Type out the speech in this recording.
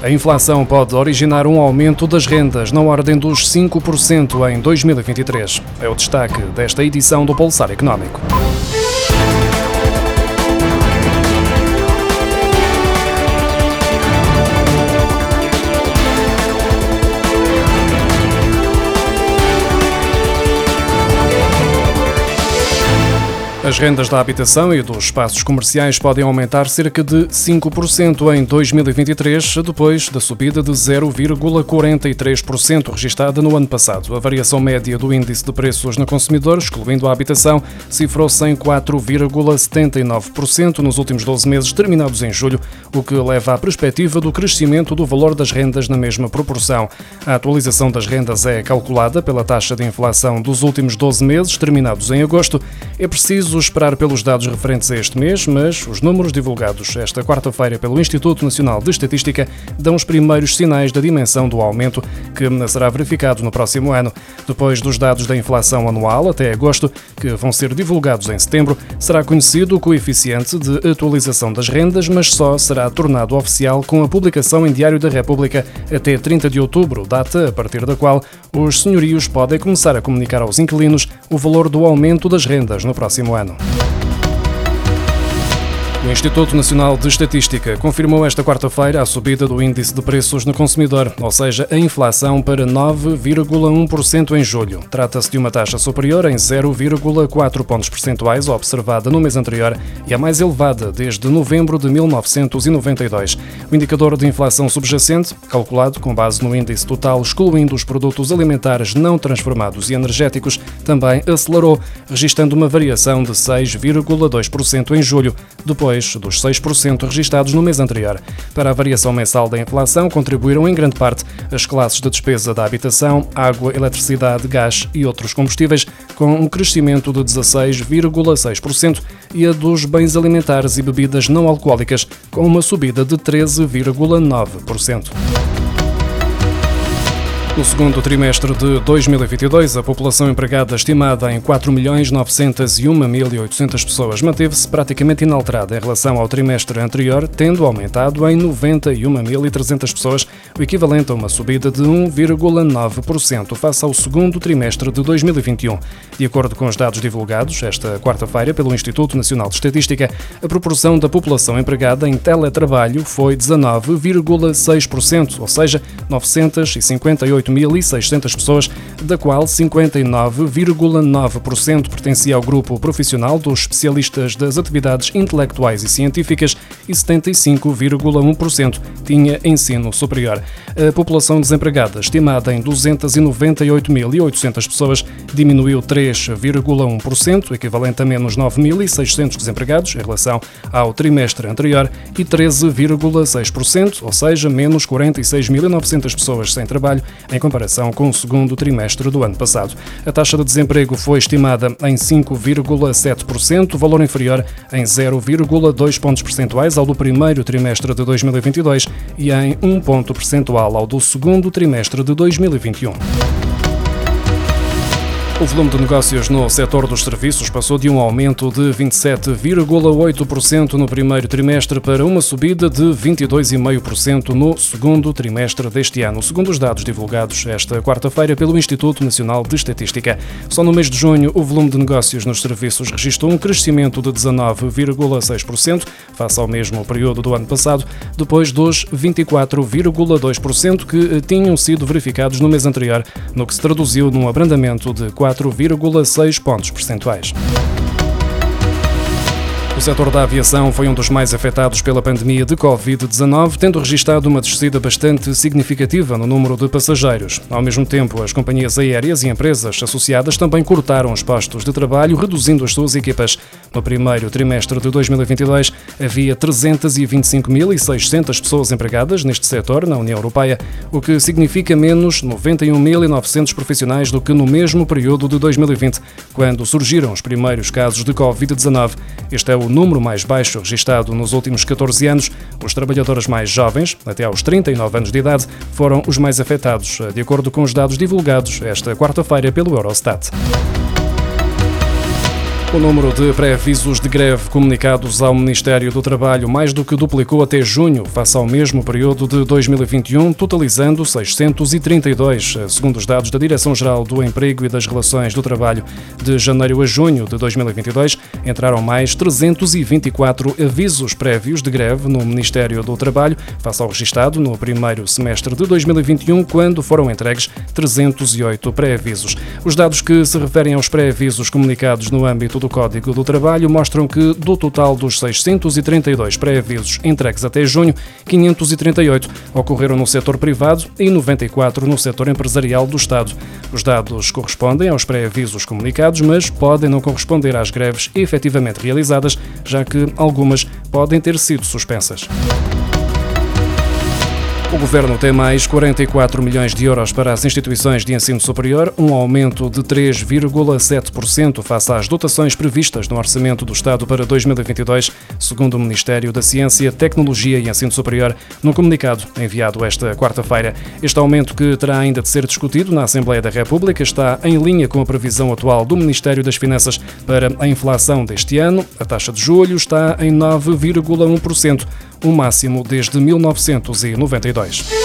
A inflação pode originar um aumento das rendas na ordem dos 5% em 2023. É o destaque desta edição do Pulsar Económico. As rendas da habitação e dos espaços comerciais podem aumentar cerca de 5% em 2023, depois da subida de 0,43% registada no ano passado. A variação média do índice de preços no consumidor, excluindo a habitação, cifrou-se em 4,79% nos últimos 12 meses, terminados em julho, o que leva à perspectiva do crescimento do valor das rendas na mesma proporção. A atualização das rendas é calculada pela taxa de inflação dos últimos 12 meses, terminados em agosto. É preciso esperar pelos dados referentes a este mês, mas os números divulgados esta quarta-feira pelo Instituto Nacional de Estatística dão os primeiros sinais da dimensão do aumento que será verificado no próximo ano. Depois dos dados da inflação anual até agosto, que vão ser divulgados em setembro, será conhecido o coeficiente de atualização das rendas, mas só será tornado oficial com a publicação em Diário da República até 30 de outubro, data a partir da qual os senhorios podem começar a comunicar aos inquilinos o valor do aumento das rendas no próximo ano. 呢。O Instituto Nacional de Estatística confirmou esta quarta-feira a subida do índice de preços no consumidor, ou seja, a inflação para 9,1% em julho. Trata-se de uma taxa superior em 0,4 pontos percentuais observada no mês anterior e a mais elevada desde novembro de 1992. O indicador de inflação subjacente, calculado com base no índice total excluindo os produtos alimentares não transformados e energéticos, também acelerou, registrando uma variação de 6,2% em julho, depois dos 6% registados no mês anterior. Para a variação mensal da inflação contribuíram em grande parte as classes de despesa da habitação, água, eletricidade, gás e outros combustíveis, com um crescimento de 16,6% e a dos bens alimentares e bebidas não alcoólicas, com uma subida de 13,9%. No segundo trimestre de 2022, a população empregada estimada em 4.901.800 pessoas manteve-se praticamente inalterada em relação ao trimestre anterior, tendo aumentado em 91.300 pessoas, o equivalente a uma subida de 1,9% face ao segundo trimestre de 2021. De acordo com os dados divulgados esta quarta-feira pelo Instituto Nacional de Estatística, a proporção da população empregada em teletrabalho foi 19,6%, ou seja, 958 8.600 pessoas, da qual 59,9% pertencia ao grupo profissional dos especialistas das atividades intelectuais e científicas e 75,1% tinha ensino superior. A população desempregada, estimada em 298.800 pessoas, diminuiu 3,1%, equivalente a menos 9.600 desempregados em relação ao trimestre anterior, e 13,6%, ou seja, menos 46.900 pessoas sem trabalho, em em comparação com o segundo trimestre do ano passado. A taxa de desemprego foi estimada em 5,7%, valor inferior em 0,2 pontos percentuais ao do primeiro trimestre de 2022 e em 1 ponto percentual ao do segundo trimestre de 2021. O volume de negócios no setor dos serviços passou de um aumento de 27,8% no primeiro trimestre para uma subida de 22,5% no segundo trimestre deste ano, segundo os dados divulgados esta quarta-feira pelo Instituto Nacional de Estatística. Só no mês de junho, o volume de negócios nos serviços registrou um crescimento de 19,6% face ao mesmo período do ano passado, depois dos 24,2% que tinham sido verificados no mês anterior, no que se traduziu num abrandamento de 4 4,6 pontos percentuais. O setor da aviação foi um dos mais afetados pela pandemia de Covid-19, tendo registrado uma descida bastante significativa no número de passageiros. Ao mesmo tempo, as companhias aéreas e empresas associadas também cortaram os postos de trabalho, reduzindo as suas equipas. No primeiro trimestre de 2022, havia 325.600 pessoas empregadas neste setor na União Europeia, o que significa menos 91.900 profissionais do que no mesmo período de 2020, quando surgiram os primeiros casos de Covid-19. Este é o número mais baixo registrado nos últimos 14 anos. Os trabalhadores mais jovens, até aos 39 anos de idade, foram os mais afetados, de acordo com os dados divulgados esta quarta-feira pelo Eurostat. O número de pré-avisos de greve comunicados ao Ministério do Trabalho mais do que duplicou até junho, face ao mesmo período de 2021, totalizando 632, segundo os dados da Direção-Geral do Emprego e das Relações do Trabalho. De janeiro a junho de 2022, entraram mais 324 avisos prévios de greve no Ministério do Trabalho, face ao registado no primeiro semestre de 2021, quando foram entregues 308 pré-avisos. Os dados que se referem aos pré-avisos comunicados no âmbito do Código do Trabalho mostram que, do total dos 632 pré-avisos entregues até junho, 538 ocorreram no setor privado e 94 no setor empresarial do Estado. Os dados correspondem aos pré-avisos comunicados, mas podem não corresponder às greves efetivamente realizadas, já que algumas podem ter sido suspensas. O Governo tem mais 44 milhões de euros para as instituições de ensino superior, um aumento de 3,7% face às dotações previstas no Orçamento do Estado para 2022, segundo o Ministério da Ciência, Tecnologia e Ensino Superior, num comunicado enviado esta quarta-feira. Este aumento, que terá ainda de ser discutido na Assembleia da República, está em linha com a previsão atual do Ministério das Finanças para a inflação deste ano. A taxa de julho está em 9,1% o máximo desde 1992.